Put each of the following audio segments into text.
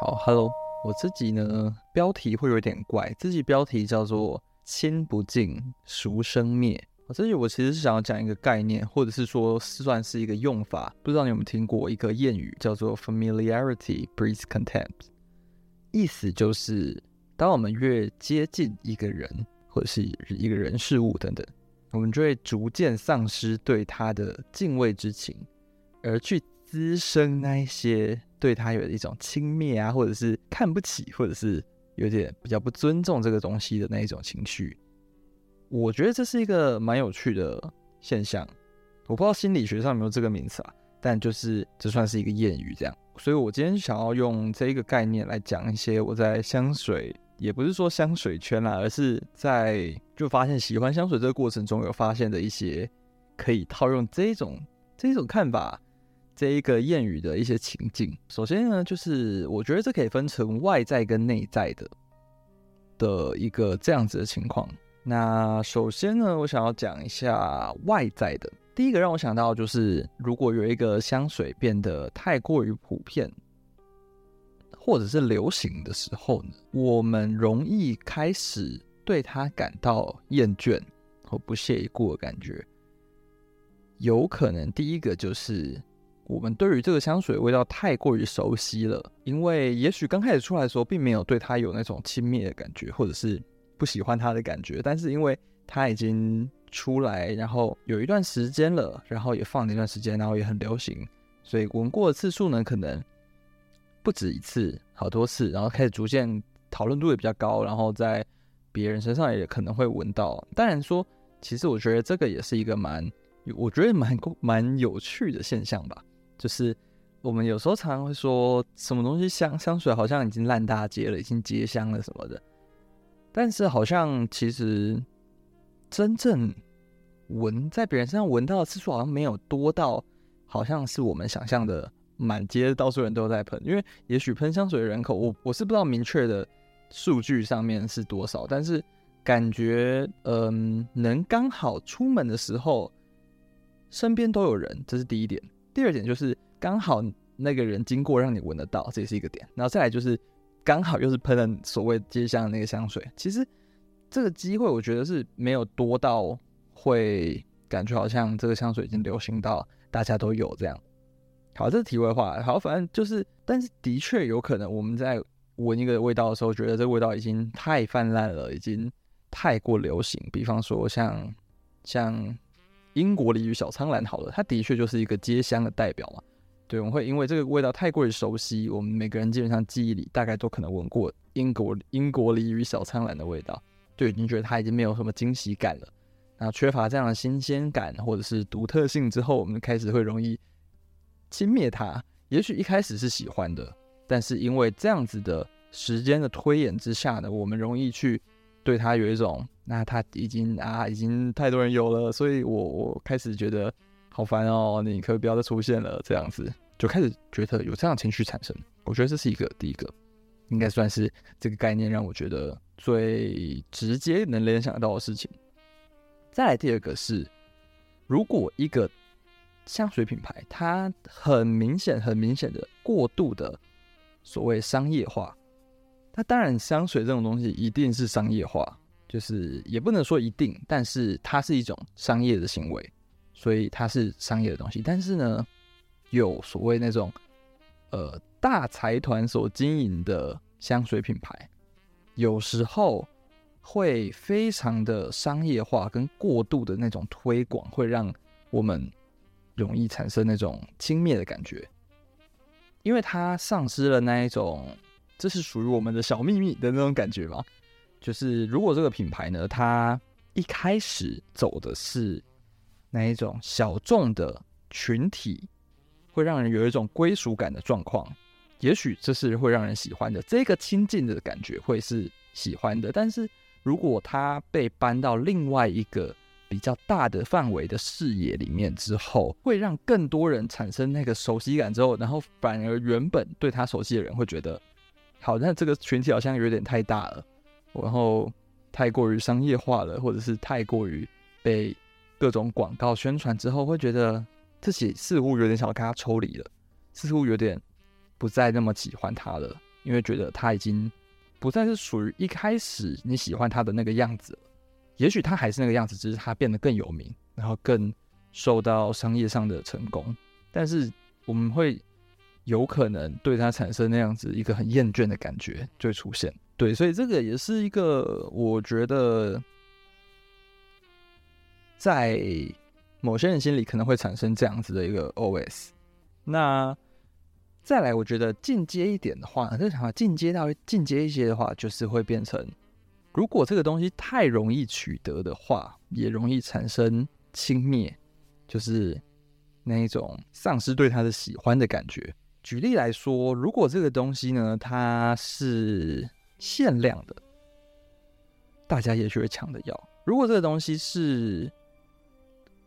好，Hello，我自己呢，标题会有点怪，自己标题叫做“亲不敬，孰生灭”。我自己我其实是想要讲一个概念，或者是说算是一个用法，不知道你有没有听过一个谚语，叫做 “familiarity breeds contempt”，意思就是当我们越接近一个人，或者是一个人事物等等，我们就会逐渐丧失对他的敬畏之情，而去滋生那一些对他有一种轻蔑啊，或者是看不起，或者是有点比较不尊重这个东西的那一种情绪。我觉得这是一个蛮有趣的现象，我不知道心理学上有没有这个名词啊，但就是这算是一个谚语这样。所以我今天想要用这一个概念来讲一些我在香水，也不是说香水圈啦，而是在就发现喜欢香水这个过程中有发现的一些可以套用这种这种看法。这一个谚语的一些情境，首先呢，就是我觉得这可以分成外在跟内在的的一个这样子的情况。那首先呢，我想要讲一下外在的。第一个让我想到就是，如果有一个香水变得太过于普遍或者是流行的时候呢，我们容易开始对它感到厌倦或不屑一顾的感觉。有可能第一个就是。我们对于这个香水味道太过于熟悉了，因为也许刚开始出来的时候，并没有对它有那种轻蔑的感觉，或者是不喜欢它的感觉。但是因为它已经出来，然后有一段时间了，然后也放了一段时间，然后也很流行，所以闻过的次数呢，可能不止一次，好多次，然后开始逐渐讨论度也比较高，然后在别人身上也可能会闻到。当然说，其实我觉得这个也是一个蛮，我觉得蛮蛮有趣的现象吧。就是我们有时候常常会说什么东西香香水好像已经烂大街了，已经结香了什么的，但是好像其实真正闻在别人身上闻到的次数好像没有多到，好像是我们想象的满街到处人都在喷。因为也许喷香水的人口，我我是不知道明确的数据上面是多少，但是感觉嗯，能刚好出门的时候身边都有人，这是第一点。第二点就是刚好那个人经过让你闻得到，这也是一个点。然后再来就是刚好又是喷了所谓街香的那个香水，其实这个机会我觉得是没有多到会感觉好像这个香水已经流行到大家都有这样。好，这是题外话。好，反正就是，但是的确有可能我们在闻一个味道的时候，觉得这个味道已经太泛滥了，已经太过流行。比方说像像。英国梨与小苍兰，好了，它的确就是一个街香的代表嘛。对，我们会因为这个味道太过于熟悉，我们每个人基本上记忆里大概都可能闻过英国英国梨与小苍兰的味道。就已经觉得它已经没有什么惊喜感了，那缺乏这样的新鲜感或者是独特性之后，我们开始会容易轻蔑它。也许一开始是喜欢的，但是因为这样子的时间的推演之下呢，我们容易去对他有一种。那他已经啊，已经太多人有了，所以我我开始觉得好烦哦，你可不要再出现了，这样子就开始觉得有这样情绪产生。我觉得这是一个第一个，应该算是这个概念让我觉得最直接能联想到的事情。再来第二个是，如果一个香水品牌它很明显、很明显的过度的所谓商业化，那当然香水这种东西一定是商业化。就是也不能说一定，但是它是一种商业的行为，所以它是商业的东西。但是呢，有所谓那种呃大财团所经营的香水品牌，有时候会非常的商业化跟过度的那种推广，会让我们容易产生那种轻蔑的感觉，因为它丧失了那一种这是属于我们的小秘密的那种感觉吗。就是如果这个品牌呢，它一开始走的是那一种小众的群体，会让人有一种归属感的状况，也许这是会让人喜欢的，这个亲近的感觉会是喜欢的。但是如果它被搬到另外一个比较大的范围的视野里面之后，会让更多人产生那个熟悉感之后，然后反而原本对他熟悉的人会觉得，好，那这个群体好像有点太大了。然后太过于商业化了，或者是太过于被各种广告宣传之后，会觉得自己似乎有点想要跟他抽离了，似乎有点不再那么喜欢他了。因为觉得他已经不再是属于一开始你喜欢他的那个样子了。也许他还是那个样子，只是他变得更有名，然后更受到商业上的成功。但是我们会有可能对他产生那样子一个很厌倦的感觉就会出现。对，所以这个也是一个我觉得在某些人心里可能会产生这样子的一个 OS。那再来，我觉得进阶一点的话，这想法进阶到进阶一些的话，就是会变成，如果这个东西太容易取得的话，也容易产生轻蔑，就是那一种丧失对他的喜欢的感觉。举例来说，如果这个东西呢，它是限量的，大家也许会抢着要。如果这个东西是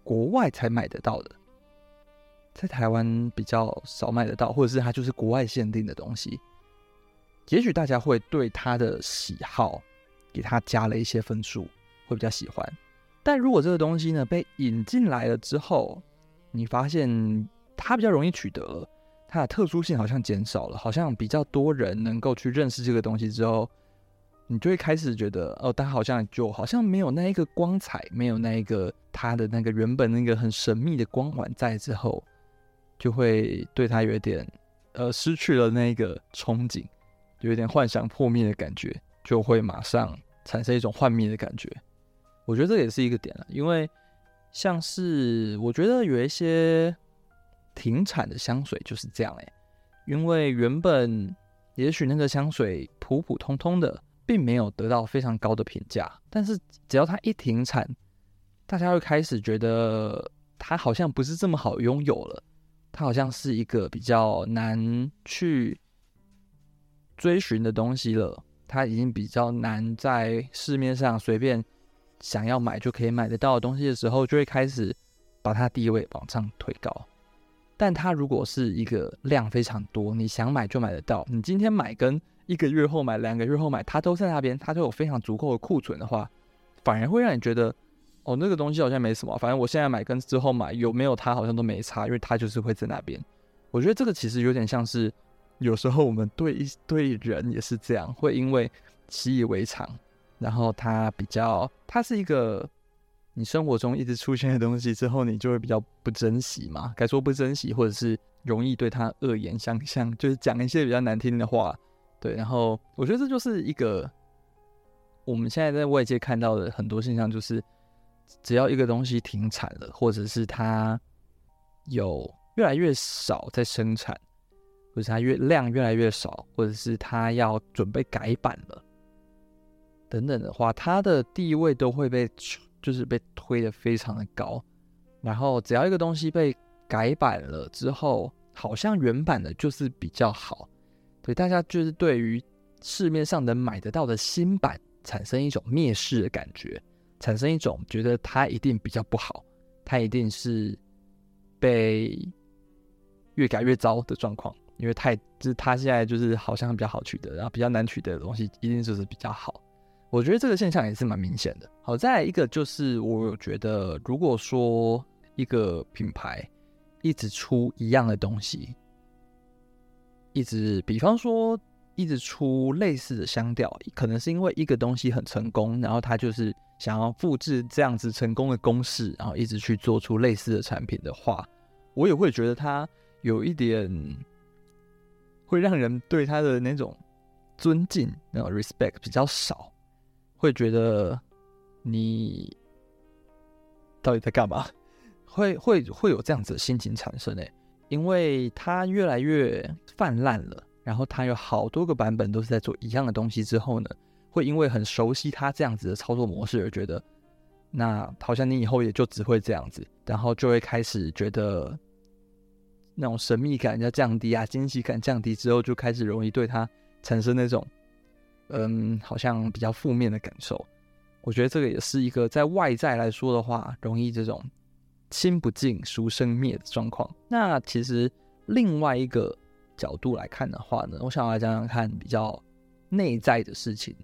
国外才买得到的，在台湾比较少买得到，或者是它就是国外限定的东西，也许大家会对它的喜好给它加了一些分数，会比较喜欢。但如果这个东西呢，被引进来了之后，你发现它比较容易取得了。它的特殊性好像减少了，好像比较多人能够去认识这个东西之后，你就会开始觉得，哦，它好像就好像没有那一个光彩，没有那一个它的那个原本那个很神秘的光环在之后，就会对它有点，呃，失去了那一个憧憬，有一点幻想破灭的感觉，就会马上产生一种幻灭的感觉。我觉得这也是一个点了，因为像是我觉得有一些。停产的香水就是这样哎，因为原本也许那个香水普普通通的，并没有得到非常高的评价，但是只要它一停产，大家会开始觉得它好像不是这么好拥有了，它好像是一个比较难去追寻的东西了，它已经比较难在市面上随便想要买就可以买得到的东西的时候，就会开始把它地位往上推高。但它如果是一个量非常多，你想买就买得到，你今天买跟一个月后买、两个月后买，它都在那边，它都有非常足够的库存的话，反而会让你觉得，哦，那个东西好像没什么，反正我现在买跟之后买有没有它好像都没差，因为它就是会在那边。我觉得这个其实有点像是，有时候我们对一对人也是这样，会因为习以为常，然后它比较，它是一个。你生活中一直出现的东西之后，你就会比较不珍惜嘛？该说不珍惜，或者是容易对他恶言相向，就是讲一些比较难听的话。对，然后我觉得这就是一个我们现在在外界看到的很多现象，就是只要一个东西停产了，或者是它有越来越少在生产，或者是它越量越来越少，或者是它要准备改版了等等的话，它的地位都会被。就是被推得非常的高，然后只要一个东西被改版了之后，好像原版的就是比较好，对，大家就是对于市面上能买得到的新版产生一种蔑视的感觉，产生一种觉得它一定比较不好，它一定是被越改越糟的状况，因为太就是它现在就是好像比较好取得，然后比较难取得的东西一定就是比较好。我觉得这个现象也是蛮明显的。好，再来一个就是，我有觉得，如果说一个品牌一直出一样的东西，一直，比方说一直出类似的香调，可能是因为一个东西很成功，然后他就是想要复制这样子成功的公式，然后一直去做出类似的产品的话，我也会觉得他有一点会让人对他的那种尊敬，那种 respect 比较少。会觉得你到底在干嘛？会会会有这样子的心情产生诶，因为它越来越泛滥了，然后它有好多个版本都是在做一样的东西之后呢，会因为很熟悉它这样子的操作模式而觉得，那好像你以后也就只会这样子，然后就会开始觉得那种神秘感要降低啊，惊喜感降低之后，就开始容易对它产生那种。嗯，好像比较负面的感受。我觉得这个也是一个在外在来说的话，容易这种亲不敬，俗生灭的状况。那其实另外一个角度来看的话呢，我想要来讲讲看比较内在的事情。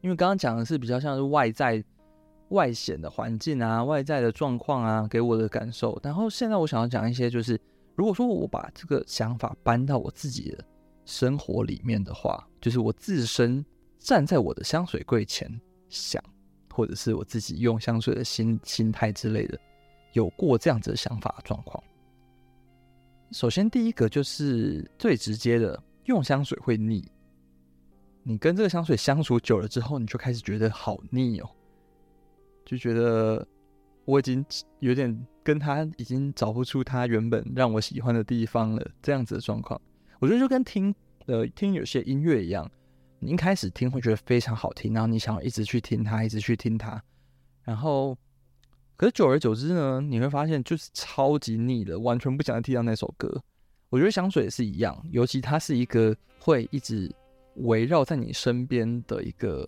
因为刚刚讲的是比较像是外在外显的环境啊，外在的状况啊，给我的感受。然后现在我想要讲一些，就是如果说我把这个想法搬到我自己的生活里面的话，就是我自身站在我的香水柜前想，或者是我自己用香水的心心态之类的，有过这样子的想法状况。首先，第一个就是最直接的，用香水会腻。你跟这个香水相处久了之后，你就开始觉得好腻哦，就觉得我已经有点跟他已经找不出他原本让我喜欢的地方了，这样子的状况。我觉得就跟听呃听有些音乐一样，你一开始听会觉得非常好听，然后你想要一直去听它，一直去听它，然后可是久而久之呢，你会发现就是超级腻的，完全不想再听到那首歌。我觉得香水也是一样，尤其它是一个会一直围绕在你身边的一个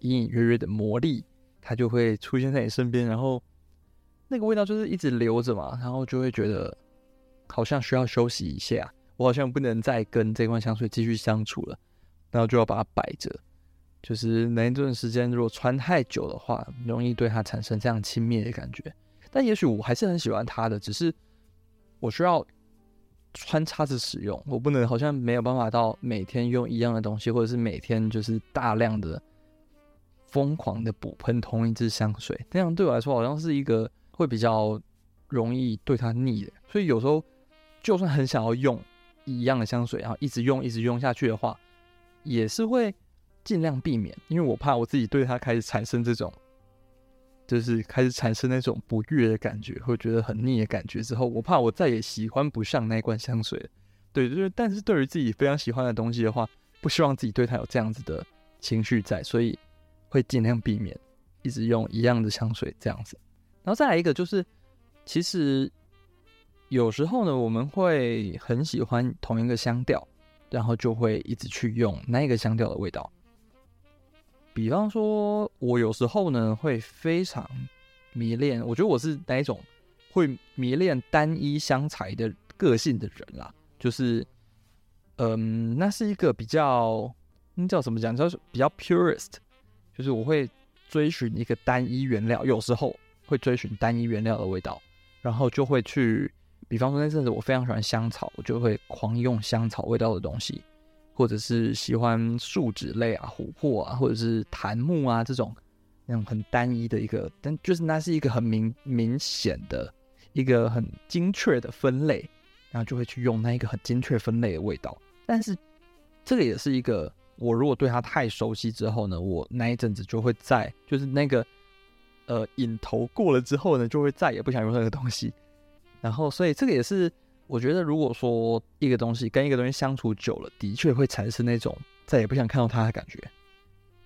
隐隐约约的魔力，它就会出现在你身边，然后那个味道就是一直留着嘛，然后就会觉得好像需要休息一下。我好像不能再跟这罐香水继续相处了，然后就要把它摆着。就是那一段时间，如果穿太久的话，容易对它产生这样轻蔑的感觉。但也许我还是很喜欢它的，只是我需要穿插着使用，我不能好像没有办法到每天用一样的东西，或者是每天就是大量的疯狂的补喷同一支香水，那样对我来说好像是一个会比较容易对它腻的。所以有时候就算很想要用。一样的香水，然后一直用，一直用下去的话，也是会尽量避免，因为我怕我自己对它开始产生这种，就是开始产生那种不悦的感觉，会觉得很腻的感觉之后，我怕我再也喜欢不上那罐香水。对，就是，但是对于自己非常喜欢的东西的话，不希望自己对它有这样子的情绪在，所以会尽量避免一直用一样的香水这样子。然后再来一个就是，其实。有时候呢，我们会很喜欢同一个香调，然后就会一直去用那个香调的味道。比方说，我有时候呢会非常迷恋，我觉得我是那一种会迷恋单一香材的个性的人啦。就是，嗯，那是一个比较，那叫什么讲？叫比较 purist，就是我会追寻一个单一原料，有时候会追寻单一原料的味道，然后就会去。比方说那阵子我非常喜欢香草，我就会狂用香草味道的东西，或者是喜欢树脂类啊、琥珀啊，或者是檀木啊这种那种很单一的一个，但就是那是一个很明明显的一个很精确的分类，然后就会去用那一个很精确分类的味道。但是这个也是一个，我如果对它太熟悉之后呢，我那一阵子就会在就是那个呃瘾头过了之后呢，就会再也不想用那个东西。然后，所以这个也是我觉得，如果说一个东西跟一个东西相处久了，的确会产生那种再也不想看到它的感觉。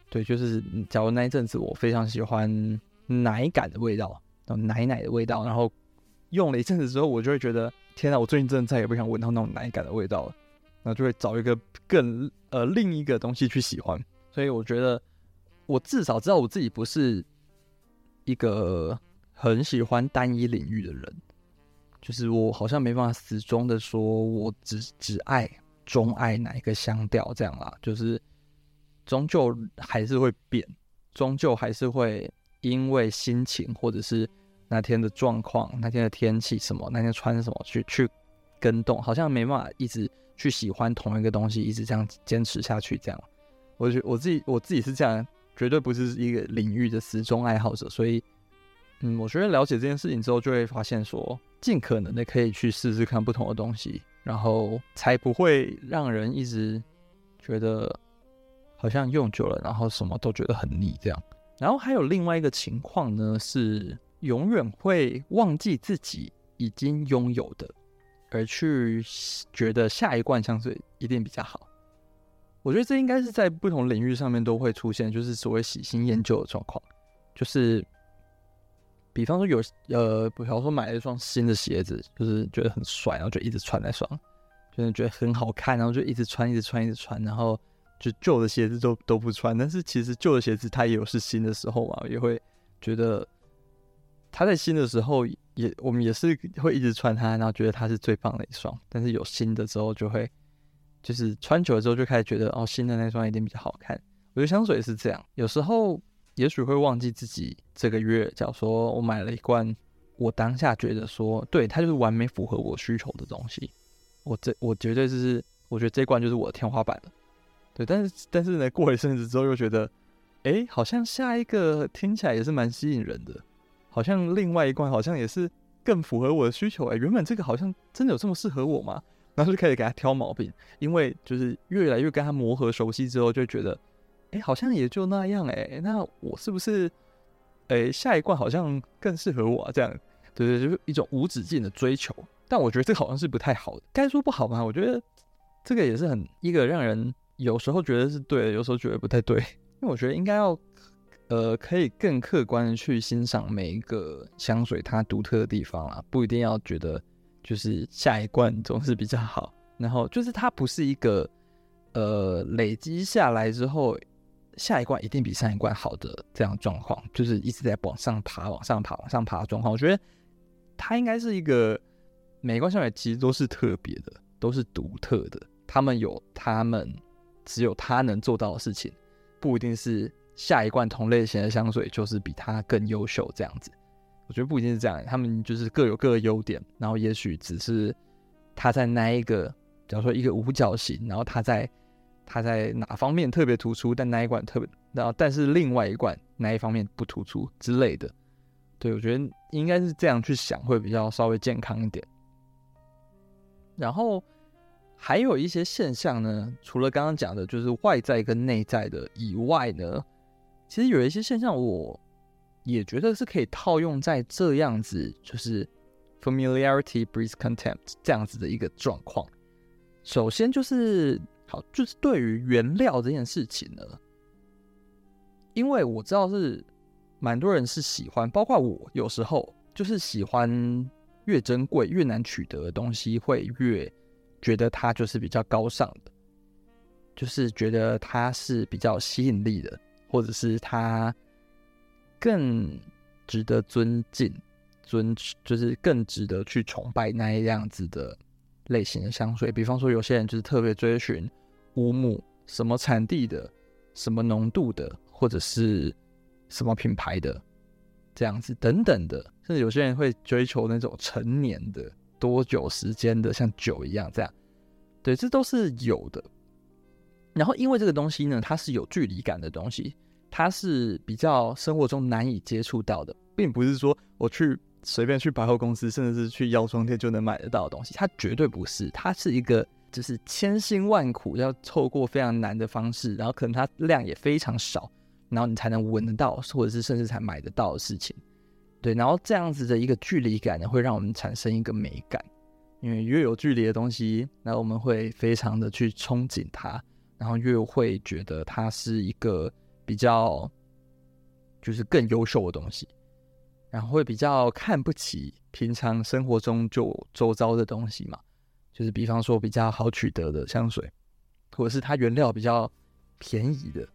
对，就是假如那一阵子我非常喜欢奶感的味道，然后奶奶的味道，然后用了一阵子之后，我就会觉得天哪，我最近真的再也不想闻到那种奶感的味道了。然后就会找一个更呃另一个东西去喜欢。所以我觉得我至少知道我自己不是一个很喜欢单一领域的人。就是我好像没办法死忠的说，我只只爱钟爱哪一个香调这样啦。就是终究还是会变，终究还是会因为心情或者是那天的状况、那天的天气什么、那天穿什么去去跟动，好像没办法一直去喜欢同一个东西，一直这样坚持下去。这样，我觉我自己我自己是这样，绝对不是一个领域的死忠爱好者。所以，嗯，我觉得了解这件事情之后，就会发现说。尽可能的可以去试试看不同的东西，然后才不会让人一直觉得好像用久了，然后什么都觉得很腻这样。然后还有另外一个情况呢，是永远会忘记自己已经拥有的，而去觉得下一罐香水一定比较好。我觉得这应该是在不同领域上面都会出现，就是所谓喜新厌旧的状况，就是。比方说有呃，比方说买了一双新的鞋子，就是觉得很帅，然后就一直穿那双，就是觉得很好看，然后就一直穿，一直穿，一直穿，然后就旧的鞋子都都不穿。但是其实旧的鞋子它也有是新的时候嘛，也会觉得它在新的时候也我们也是会一直穿它，然后觉得它是最棒的一双。但是有新的之后就会就是穿久了之后就开始觉得哦，新的那双一定比较好看。我觉得香水也是这样，有时候。也许会忘记自己这个月，假如说我买了一罐，我当下觉得说，对，它就是完美符合我需求的东西。我这我绝对是我觉得这罐就是我的天花板了。对，但是但是呢，过一阵子之后又觉得，哎，好像下一个听起来也是蛮吸引人的，好像另外一罐好像也是更符合我的需求。哎，原本这个好像真的有这么适合我吗？然后就开始给他挑毛病，因为就是越来越跟他磨合熟悉之后，就觉得，哎，好像也就那样。哎，那我是不是，哎，下一罐好像更适合我啊？这样，对对，就是一种无止境的追求。但我觉得这个好像是不太好的，该说不好吗？我觉得这个也是很一个让人有时候觉得是对的，有时候觉得不太对。因为我觉得应该要，呃，可以更客观的去欣赏每一个香水它独特的地方啦，不一定要觉得。就是下一罐总是比较好，然后就是它不是一个呃累积下来之后，下一罐一定比上一罐好的这样状况，就是一直在往上爬、往上爬、往上爬的状况。我觉得它应该是一个每一罐香水其实都是特别的，都是独特的，他们有他们只有他能做到的事情，不一定是下一罐同类型的香水就是比它更优秀这样子。我觉得不一定是这样，他们就是各有各的优点，然后也许只是他在那一个，假如说一个五角形，然后他在他在哪方面特别突出，但那一罐特别，然后但是另外一罐哪一方面不突出之类的。对，我觉得应该是这样去想会比较稍微健康一点。然后还有一些现象呢，除了刚刚讲的就是外在跟内在的以外呢，其实有一些现象我。也觉得是可以套用在这样子，就是 familiarity breeds contempt 这样子的一个状况。首先就是好，就是对于原料这件事情呢，因为我知道是蛮多人是喜欢，包括我有时候就是喜欢越珍贵越难取得的东西，会越觉得它就是比较高尚的，就是觉得它是比较吸引力的，或者是它。更值得尊敬、尊就是更值得去崇拜那一样子的类型的香水。比方说，有些人就是特别追寻乌木什么产地的、什么浓度的，或者是什么品牌的这样子等等的。甚至有些人会追求那种陈年的、多久时间的，像酒一样这样。对，这都是有的。然后，因为这个东西呢，它是有距离感的东西。它是比较生活中难以接触到的，并不是说我去随便去百货公司，甚至是去药妆店就能买得到的东西。它绝对不是，它是一个就是千辛万苦要透过非常难的方式，然后可能它量也非常少，然后你才能闻得到，或者是甚至才买得到的事情。对，然后这样子的一个距离感呢，会让我们产生一个美感，因为越有距离的东西，那我们会非常的去憧憬它，然后越会觉得它是一个。比较就是更优秀的东西，然后会比较看不起平常生活中就周遭的东西嘛，就是比方说比较好取得的香水，或者是它原料比较便宜的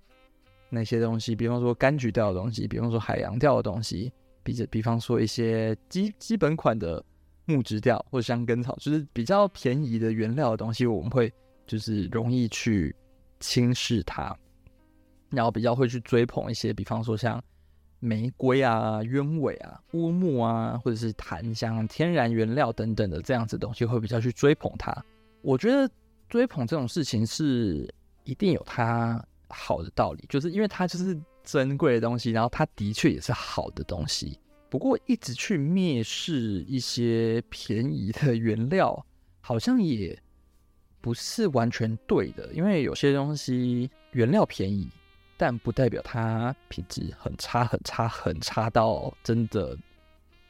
那些东西，比方说柑橘调的东西，比方说海洋调的东西，比着比方说一些基基本款的木质调或者香根草，就是比较便宜的原料的东西，我们会就是容易去轻视它。然后比较会去追捧一些，比方说像玫瑰啊、鸢尾啊、乌木啊，或者是檀香、天然原料等等的这样子东西，会比较去追捧它。我觉得追捧这种事情是一定有它好的道理，就是因为它就是珍贵的东西，然后它的确也是好的东西。不过一直去蔑视一些便宜的原料，好像也不是完全对的，因为有些东西原料便宜。但不代表它品质很差、很差、很差到真的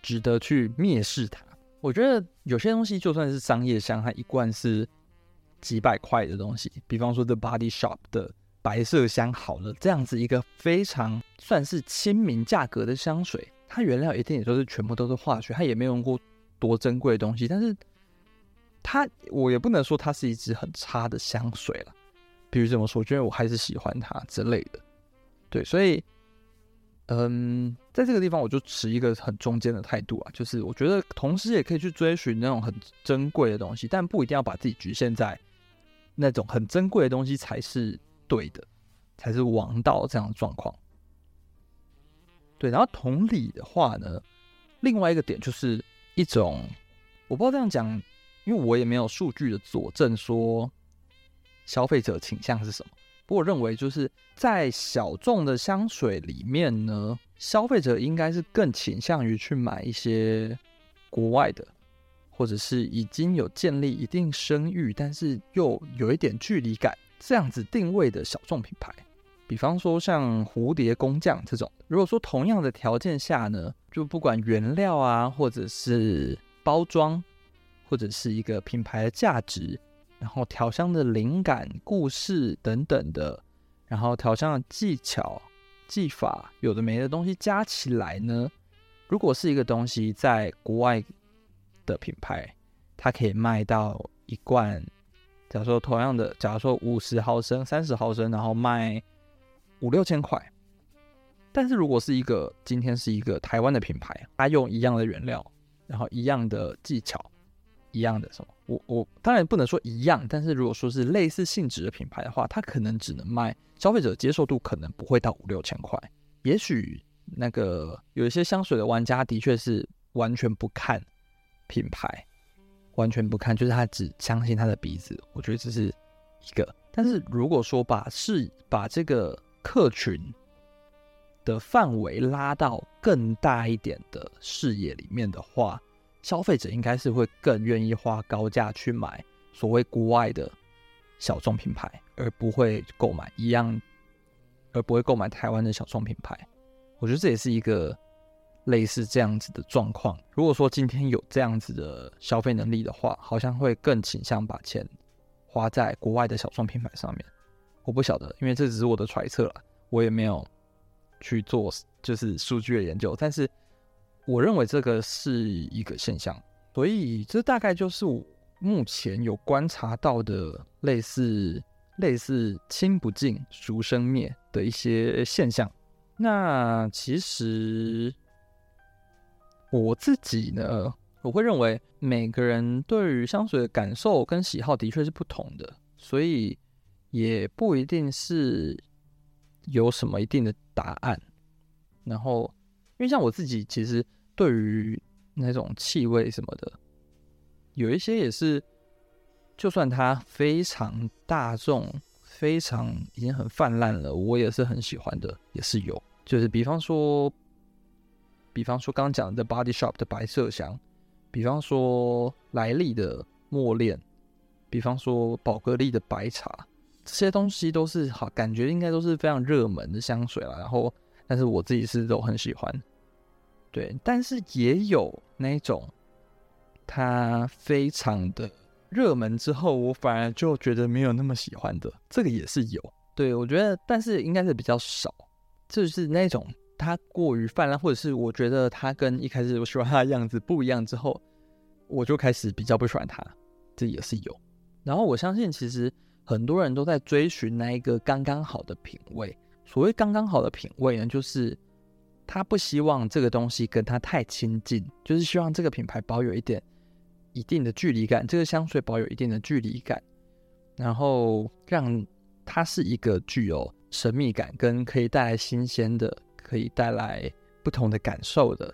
值得去蔑视它。我觉得有些东西就算是商业香，它一罐是几百块的东西，比方说 The Body Shop 的白色香，好了，这样子一个非常算是亲民价格的香水，它原料一定也都是全部都是化学，它也没有用过多珍贵的东西，但是它我也不能说它是一支很差的香水了。比如这么说，我觉得我还是喜欢他之类的，对，所以，嗯，在这个地方我就持一个很中间的态度啊，就是我觉得同时也可以去追寻那种很珍贵的东西，但不一定要把自己局限在那种很珍贵的东西才是对的，才是王道这样的状况。对，然后同理的话呢，另外一个点就是一种，我不知道这样讲，因为我也没有数据的佐证说。消费者倾向是什么。不过我认为就是在小众的香水里面呢，消费者应该是更倾向于去买一些国外的，或者是已经有建立一定声誉，但是又有一点距离感这样子定位的小众品牌。比方说像蝴蝶工匠这种，如果说同样的条件下呢，就不管原料啊，或者是包装，或者是一个品牌的价值。然后调香的灵感、故事等等的，然后调香的技巧、技法，有的没的东西加起来呢，如果是一个东西在国外的品牌，它可以卖到一罐，假如说同样的，假如说五十毫升、三十毫升，然后卖五六千块。但是如果是一个今天是一个台湾的品牌，它用一样的原料，然后一样的技巧。一样的什么？我我当然不能说一样，但是如果说是类似性质的品牌的话，它可能只能卖，消费者接受度可能不会到五六千块。也许那个有一些香水的玩家的确是完全不看品牌，完全不看，就是他只相信他的鼻子。我觉得这是一个。但是如果说把是把这个客群的范围拉到更大一点的视野里面的话，消费者应该是会更愿意花高价去买所谓国外的小众品牌，而不会购买一样，而不会购买台湾的小众品牌。我觉得这也是一个类似这样子的状况。如果说今天有这样子的消费能力的话，好像会更倾向把钱花在国外的小众品牌上面。我不晓得，因为这只是我的揣测了，我也没有去做就是数据的研究，但是。我认为这个是一个现象，所以这大概就是我目前有观察到的类似类似“亲不敬，俗生灭”的一些现象。那其实我自己呢，我会认为每个人对于香水的感受跟喜好的确是不同的，所以也不一定是有什么一定的答案。然后。因为像我自己，其实对于那种气味什么的，有一些也是，就算它非常大众、非常已经很泛滥了，我也是很喜欢的，也是有。就是比方说，比方说刚讲的 Body Shop 的白麝香，比方说莱利的墨恋，比方说宝格丽的白茶，这些东西都是好，感觉应该都是非常热门的香水了。然后，但是我自己是都很喜欢。对，但是也有那种，它非常的热门之后，我反而就觉得没有那么喜欢的，这个也是有。对，我觉得，但是应该是比较少，就是那种它过于泛滥，或者是我觉得它跟一开始我喜欢它的样子不一样之后，我就开始比较不喜欢它，这也是有。然后我相信，其实很多人都在追寻那一个刚刚好的品味。所谓刚刚好的品味呢，就是。他不希望这个东西跟他太亲近，就是希望这个品牌保有一点一定的距离感，这个香水保有一定的距离感，然后让它是一个具有神秘感跟可以带来新鲜的、可以带来不同的感受的，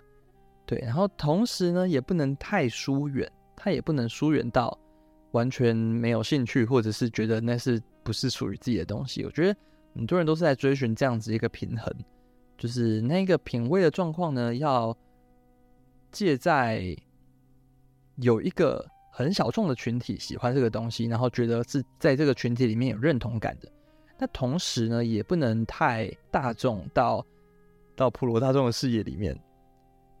对。然后同时呢，也不能太疏远，它也不能疏远到完全没有兴趣，或者是觉得那是不是属于自己的东西。我觉得很多人都是在追寻这样子一个平衡。就是那个品味的状况呢，要借在有一个很小众的群体喜欢这个东西，然后觉得是在这个群体里面有认同感的。那同时呢，也不能太大众到到普罗大众的视野里面，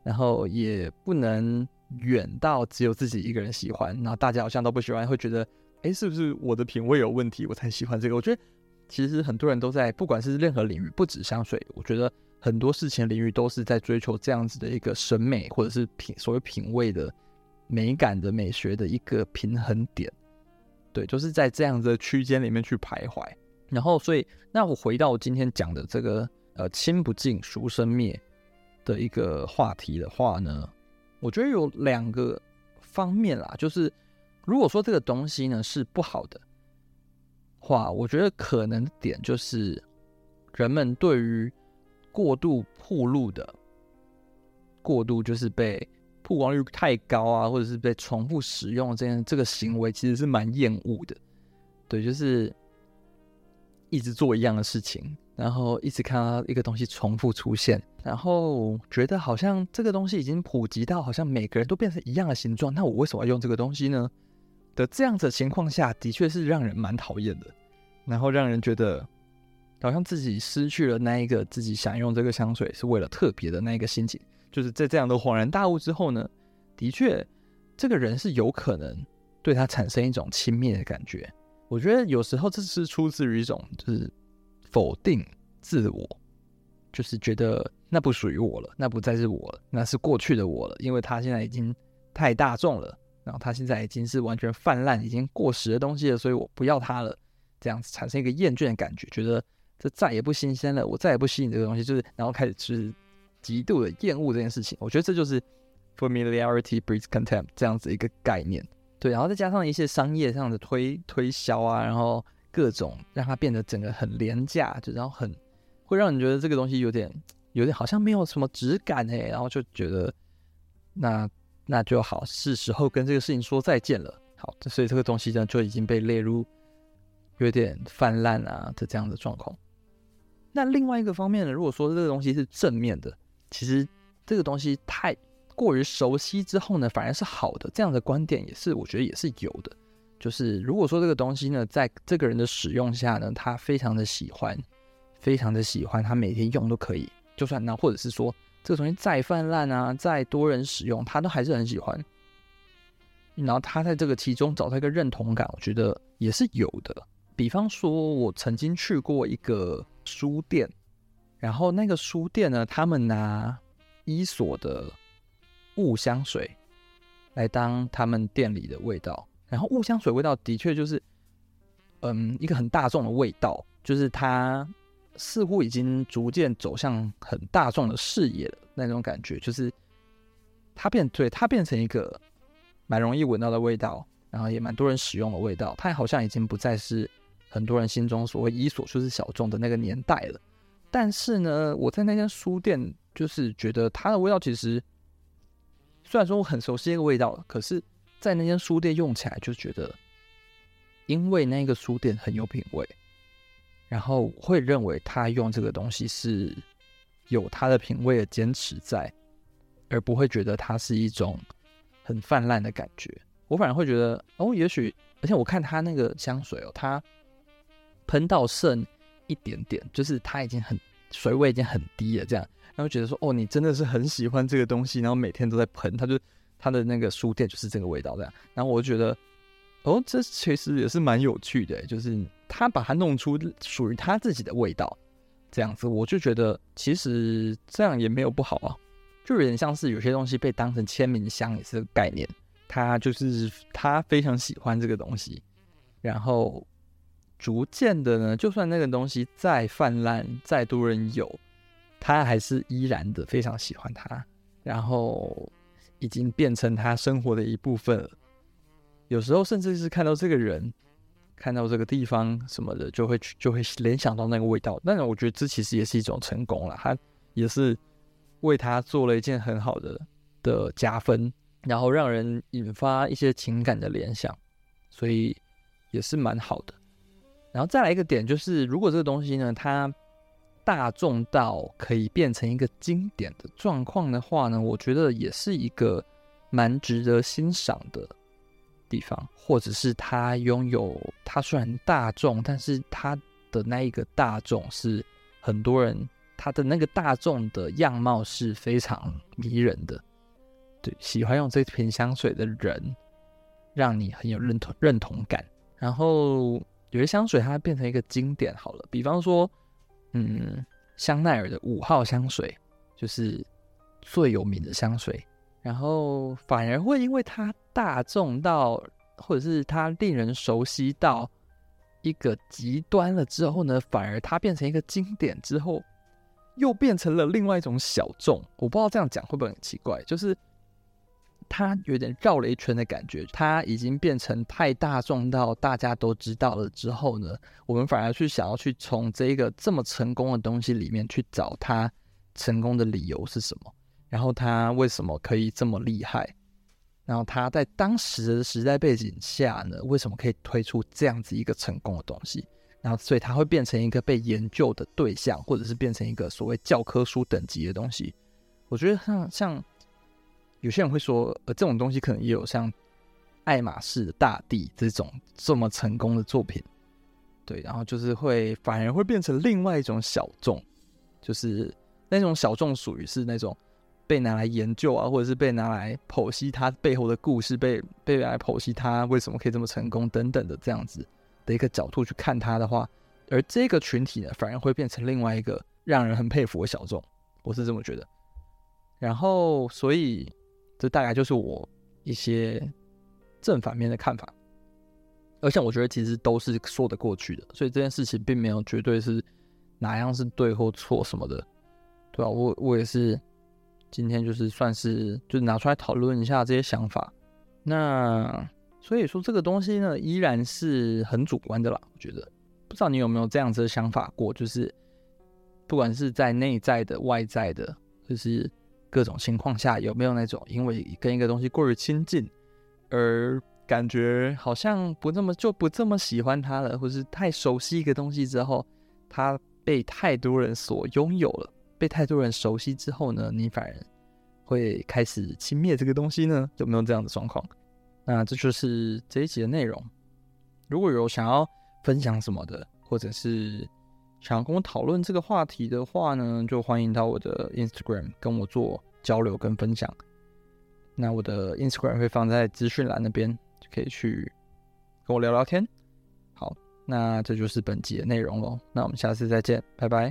然后也不能远到只有自己一个人喜欢，然后大家好像都不喜欢，会觉得哎，是不是我的品味有问题，我才喜欢这个？我觉得其实很多人都在，不管是任何领域，不止香水，我觉得。很多事情领域都是在追求这样子的一个审美，或者是品所谓品味的美感的美学的一个平衡点，对，就是在这样子的区间里面去徘徊。然后，所以那我回到我今天讲的这个呃“亲不敬，俗生灭”的一个话题的话呢，我觉得有两个方面啦，就是如果说这个东西呢是不好的话，我觉得可能点就是人们对于过度曝露的，过度就是被曝光率太高啊，或者是被重复使用这样这个行为，其实是蛮厌恶的。对，就是一直做一样的事情，然后一直看到一个东西重复出现，然后觉得好像这个东西已经普及到好像每个人都变成一样的形状，那我为什么要用这个东西呢？的这样子情况下的确是让人蛮讨厌的，然后让人觉得好像自己失去了那一个自己想用这个香水是为了特别的那一个心情，就是在这样的恍然大悟之后呢，的确这个人是有可能对他产生一种轻蔑的感觉。我觉得有时候这是出自于一种就是否定自我，就是觉得那不属于我了，那不再是我了，那是过去的我了，因为他现在已经太大众了，然后他现在已经是完全泛滥、已经过时的东西了，所以我不要它了，这样子产生一个厌倦的感觉，觉得这再也不新鲜了，我再也不吸引这个东西，就是然后开始就是极度的厌恶这件事情。我觉得这就是 familiarity breeds contempt 这样子一个概念。对，然后再加上一些商业上的推推销啊，然后各种让它变得整个很廉价，就然后很会让你觉得这个东西有点有点好像没有什么质感哎，然后就觉得那那就好，是时候跟这个事情说再见了。好，所以这个东西呢就已经被列入有点泛滥啊的这样的状况。那另外一个方面呢，如果说这个东西是正面的，其实这个东西太。过于熟悉之后呢，反而是好的。这样的观点也是，我觉得也是有的。就是如果说这个东西呢，在这个人的使用下呢，他非常的喜欢，非常的喜欢，他每天用都可以。就算那或者是说这个东西再泛滥啊，再多人使用，他都还是很喜欢。然后他在这个其中找到一个认同感，我觉得也是有的。比方说，我曾经去过一个书店，然后那个书店呢，他们拿伊索的。雾香水来当他们店里的味道，然后雾香水味道的确就是，嗯，一个很大众的味道，就是它似乎已经逐渐走向很大众的视野了那种感觉，就是它变，对，它变成一个蛮容易闻到的味道，然后也蛮多人使用的味道，它好像已经不再是很多人心中所谓伊索就是小众的那个年代了。但是呢，我在那间书店就是觉得它的味道其实。虽然说我很熟悉那个味道，可是，在那间书店用起来就觉得，因为那个书店很有品味，然后会认为他用这个东西是有他的品味的坚持在，而不会觉得它是一种很泛滥的感觉。我反而会觉得，哦，也许，而且我看他那个香水哦，它喷到剩一点点，就是它已经很水位已经很低了，这样。然后觉得说，哦，你真的是很喜欢这个东西，然后每天都在喷，他就他的那个书店就是这个味道这样。然后我就觉得，哦，这其实也是蛮有趣的，就是他把它弄出属于他自己的味道，这样子，我就觉得其实这样也没有不好啊，就有点像是有些东西被当成签名箱也是个概念，他就是他非常喜欢这个东西，然后逐渐的呢，就算那个东西再泛滥，再多人有。他还是依然的非常喜欢它，然后已经变成他生活的一部分了。有时候甚至是看到这个人，看到这个地方什么的，就会就会联想到那个味道。但是我觉得这其实也是一种成功了，他也是为他做了一件很好的的加分，然后让人引发一些情感的联想，所以也是蛮好的。然后再来一个点就是，如果这个东西呢，它大众到可以变成一个经典的状况的话呢，我觉得也是一个蛮值得欣赏的地方，或者是他拥有，他虽然大众，但是他的那一个大众是很多人，他的那个大众的样貌是非常迷人的，对，喜欢用这瓶香水的人，让你很有认同认同感。然后有些香水它变成一个经典，好了，比方说。嗯，香奈儿的五号香水就是最有名的香水，然后反而会因为它大众到，或者是它令人熟悉到一个极端了之后呢，反而它变成一个经典之后，又变成了另外一种小众。我不知道这样讲会不会很奇怪，就是。它有点绕了一圈的感觉，它已经变成太大众到大家都知道了之后呢，我们反而去想要去从这个这么成功的东西里面去找它成功的理由是什么，然后他为什么可以这么厉害，然后他在当时的时代背景下呢，为什么可以推出这样子一个成功的东西？然后所以他会变成一个被研究的对象，或者是变成一个所谓教科书等级的东西。我觉得像像有些人会说，呃，这种东西可能也有像爱马仕的大地这种这么成功的作品，对，然后就是会反而会变成另外一种小众，就是那种小众属于是那种。被拿来研究啊，或者是被拿来剖析他背后的故事，被被来剖析他为什么可以这么成功等等的这样子的一个角度去看他的话，而这个群体呢，反而会变成另外一个让人很佩服的小众，我是这么觉得。然后，所以这大概就是我一些正反面的看法，而且我觉得其实都是说得过去的，所以这件事情并没有绝对是哪样是对或错什么的，对吧？我我也是。今天就是算是就拿出来讨论一下这些想法，那所以说这个东西呢，依然是很主观的啦。我觉得不知道你有没有这样子的想法过，就是不管是在内在的、外在的，就是各种情况下，有没有那种因为跟一个东西过于亲近，而感觉好像不这么就不这么喜欢它了，或是太熟悉一个东西之后，它被太多人所拥有了。被太多人熟悉之后呢，你反而会开始轻蔑这个东西呢？有没有这样的状况？那这就是这一集的内容。如果有想要分享什么的，或者是想要跟我讨论这个话题的话呢，就欢迎到我的 Instagram 跟我做交流跟分享。那我的 Instagram 会放在资讯栏那边，就可以去跟我聊聊天。好，那这就是本集的内容喽。那我们下次再见，拜拜。